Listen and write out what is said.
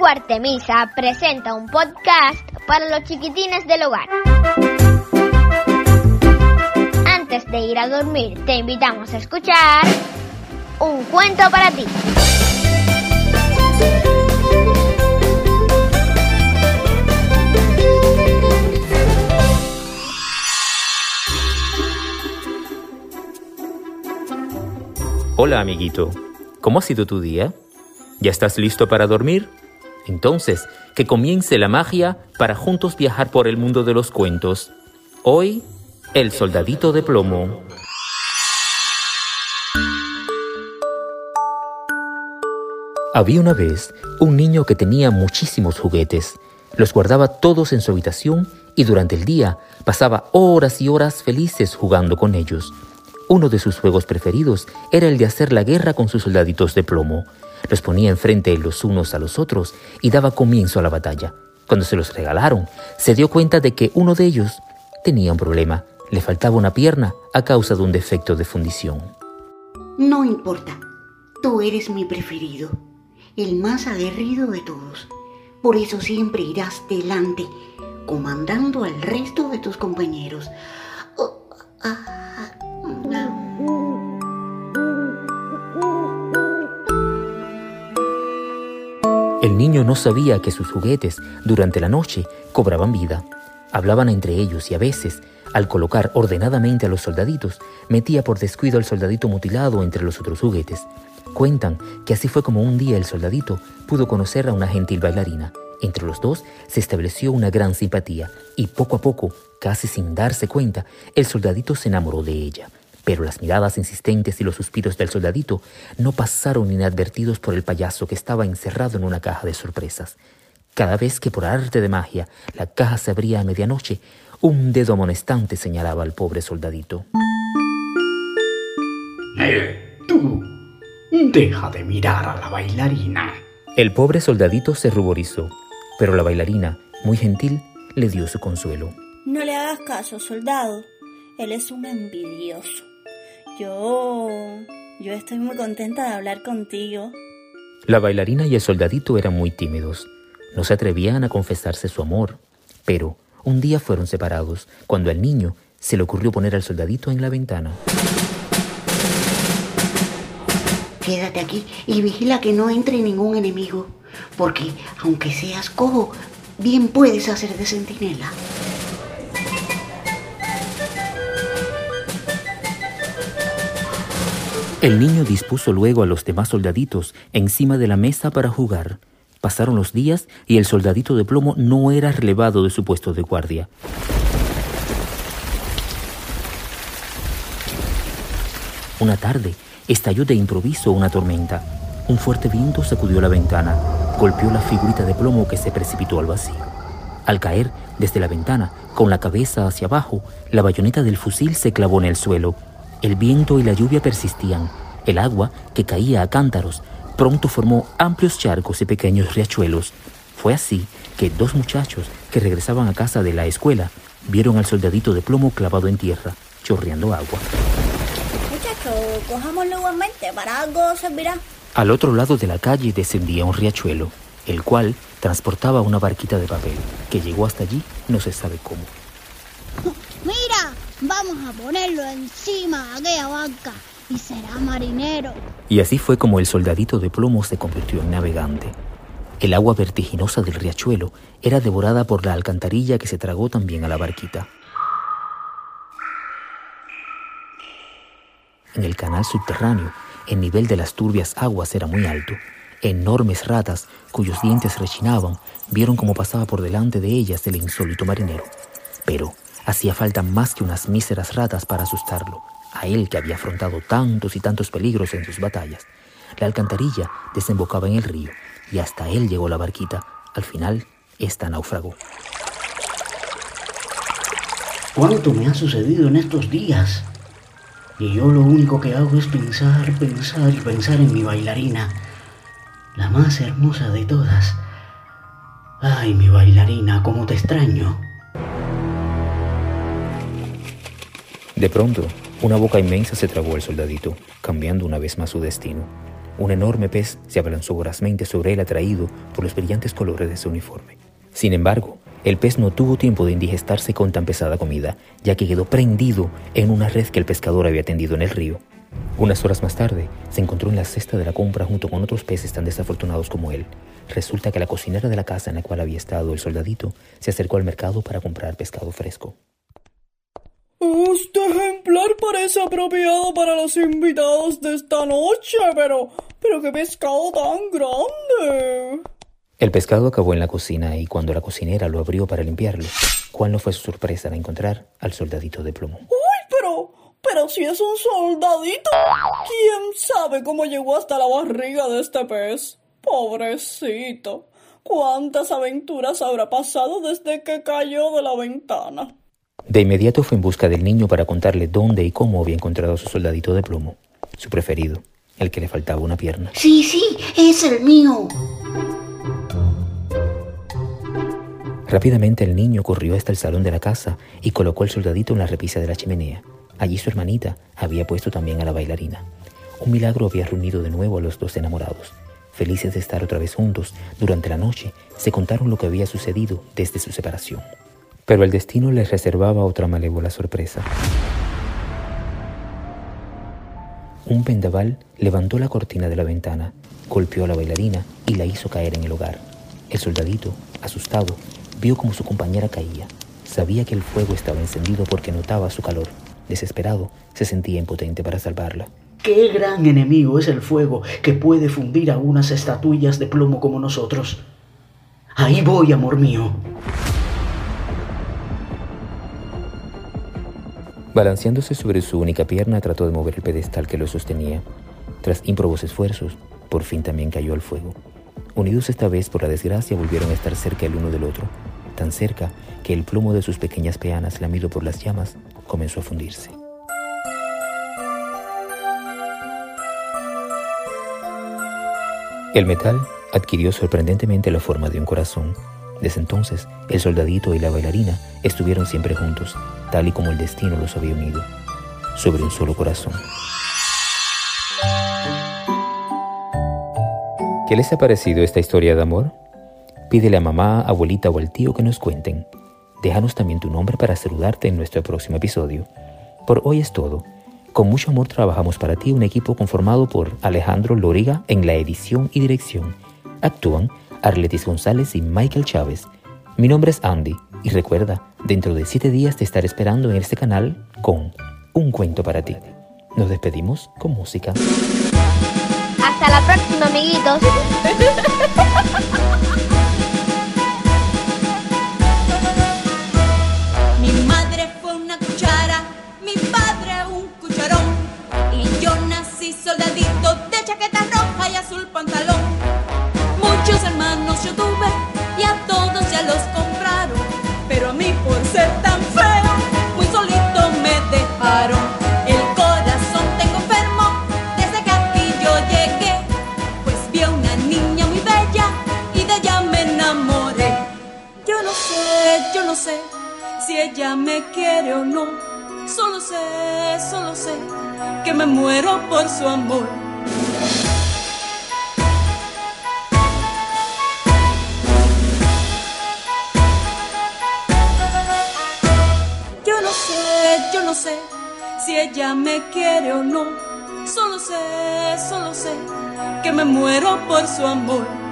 Albergo Artemisa presenta un podcast para los chiquitines del hogar. Antes de ir a dormir, te invitamos a escuchar un cuento para ti. Hola amiguito, ¿cómo ha sido tu día? ¿Ya estás listo para dormir? Entonces, que comience la magia para juntos viajar por el mundo de los cuentos. Hoy, el soldadito de plomo. Había una vez un niño que tenía muchísimos juguetes. Los guardaba todos en su habitación y durante el día pasaba horas y horas felices jugando con ellos. Uno de sus juegos preferidos era el de hacer la guerra con sus soldaditos de plomo. Los ponía enfrente los unos a los otros y daba comienzo a la batalla. Cuando se los regalaron, se dio cuenta de que uno de ellos tenía un problema. Le faltaba una pierna a causa de un defecto de fundición. No importa, tú eres mi preferido, el más aguerrido de todos. Por eso siempre irás delante, comandando al resto de tus compañeros. Oh, ah, El niño no sabía que sus juguetes durante la noche cobraban vida. Hablaban entre ellos y a veces, al colocar ordenadamente a los soldaditos, metía por descuido al soldadito mutilado entre los otros juguetes. Cuentan que así fue como un día el soldadito pudo conocer a una gentil bailarina. Entre los dos se estableció una gran simpatía y poco a poco, casi sin darse cuenta, el soldadito se enamoró de ella. Pero las miradas insistentes y los suspiros del soldadito no pasaron inadvertidos por el payaso que estaba encerrado en una caja de sorpresas. Cada vez que por arte de magia la caja se abría a medianoche, un dedo amonestante señalaba al pobre soldadito. ¡Eh, tú! Deja de mirar a la bailarina. El pobre soldadito se ruborizó, pero la bailarina, muy gentil, le dio su consuelo. No le hagas caso, soldado. Él es un envidioso. Yo... Yo estoy muy contenta de hablar contigo. La bailarina y el soldadito eran muy tímidos. No se atrevían a confesarse su amor. Pero un día fueron separados, cuando al niño se le ocurrió poner al soldadito en la ventana. Quédate aquí y vigila que no entre ningún enemigo, porque aunque seas cojo, bien puedes hacer de centinela. El niño dispuso luego a los demás soldaditos encima de la mesa para jugar. Pasaron los días y el soldadito de plomo no era relevado de su puesto de guardia. Una tarde estalló de improviso una tormenta. Un fuerte viento sacudió la ventana, golpeó la figurita de plomo que se precipitó al vacío. Al caer desde la ventana, con la cabeza hacia abajo, la bayoneta del fusil se clavó en el suelo. El viento y la lluvia persistían. El agua, que caía a cántaros, pronto formó amplios charcos y pequeños riachuelos. Fue así que dos muchachos que regresaban a casa de la escuela vieron al soldadito de plomo clavado en tierra, chorreando agua. Muchachos, cojámoslo igualmente, para algo servirá. Al otro lado de la calle descendía un riachuelo, el cual transportaba una barquita de papel, que llegó hasta allí no se sabe cómo. Ponerlo encima de aquella y será marinero. Y así fue como el soldadito de plomo se convirtió en navegante. El agua vertiginosa del riachuelo era devorada por la alcantarilla que se tragó también a la barquita. En el canal subterráneo, el nivel de las turbias aguas era muy alto. Enormes ratas, cuyos dientes rechinaban, vieron cómo pasaba por delante de ellas el insólito marinero. Pero hacía falta más que unas míseras ratas para asustarlo, a él que había afrontado tantos y tantos peligros en sus batallas. La alcantarilla desembocaba en el río y hasta él llegó la barquita. Al final, esta naufragó. ¿Cuánto me ha sucedido en estos días? Y yo lo único que hago es pensar, pensar y pensar en mi bailarina, la más hermosa de todas. Ay, mi bailarina, cómo te extraño. De pronto, una boca inmensa se tragó al soldadito, cambiando una vez más su destino. Un enorme pez se abalanzó vorazmente sobre él atraído por los brillantes colores de su uniforme. Sin embargo, el pez no tuvo tiempo de indigestarse con tan pesada comida, ya que quedó prendido en una red que el pescador había tendido en el río. Unas horas más tarde, se encontró en la cesta de la compra junto con otros peces tan desafortunados como él. Resulta que la cocinera de la casa en la cual había estado el soldadito se acercó al mercado para comprar pescado fresco. Este ejemplar parece apropiado para los invitados de esta noche, pero... pero qué pescado tan grande. El pescado acabó en la cocina y cuando la cocinera lo abrió para limpiarlo, ¿cuál no fue su sorpresa al encontrar al soldadito de plomo? ¡Uy, pero... pero si es un soldadito! ¿Quién sabe cómo llegó hasta la barriga de este pez? Pobrecito. ¿Cuántas aventuras habrá pasado desde que cayó de la ventana? De inmediato fue en busca del niño para contarle dónde y cómo había encontrado a su soldadito de plomo, su preferido, el que le faltaba una pierna. Sí, sí, es el mío. Rápidamente el niño corrió hasta el salón de la casa y colocó el soldadito en la repisa de la chimenea. Allí su hermanita había puesto también a la bailarina. Un milagro había reunido de nuevo a los dos enamorados. Felices de estar otra vez juntos, durante la noche se contaron lo que había sucedido desde su separación. Pero el destino les reservaba otra malévola sorpresa. Un vendaval levantó la cortina de la ventana, golpeó a la bailarina y la hizo caer en el hogar. El soldadito, asustado, vio como su compañera caía. Sabía que el fuego estaba encendido porque notaba su calor. Desesperado, se sentía impotente para salvarla. Qué gran enemigo es el fuego que puede fundir a unas estatuillas de plomo como nosotros. Ahí voy, amor mío. Balanceándose sobre su única pierna, trató de mover el pedestal que lo sostenía. Tras ímprobos esfuerzos, por fin también cayó al fuego. Unidos esta vez por la desgracia, volvieron a estar cerca el uno del otro, tan cerca que el plomo de sus pequeñas peanas, lamido por las llamas, comenzó a fundirse. El metal adquirió sorprendentemente la forma de un corazón. Desde entonces, el soldadito y la bailarina estuvieron siempre juntos, tal y como el destino los había unido, sobre un solo corazón. ¿Qué les ha parecido esta historia de amor? Pídele a mamá, abuelita o al tío que nos cuenten. Déjanos también tu nombre para saludarte en nuestro próximo episodio. Por hoy es todo. Con mucho amor trabajamos para ti un equipo conformado por Alejandro Loriga en la edición y dirección. Actúan Arletis González y Michael Chávez. Mi nombre es Andy y recuerda, dentro de siete días te estaré esperando en este canal con Un cuento para ti. Nos despedimos con música. Hasta la próxima, amiguitos. Mi madre fue una cuchara, mi padre un cucharón. Y yo nací soldadito de chaqueta no sé si ella me quiere o no. Solo sé, solo sé que me muero por su amor. Yo no sé, yo no sé si ella me quiere o no. Solo sé, solo sé que me muero por su amor.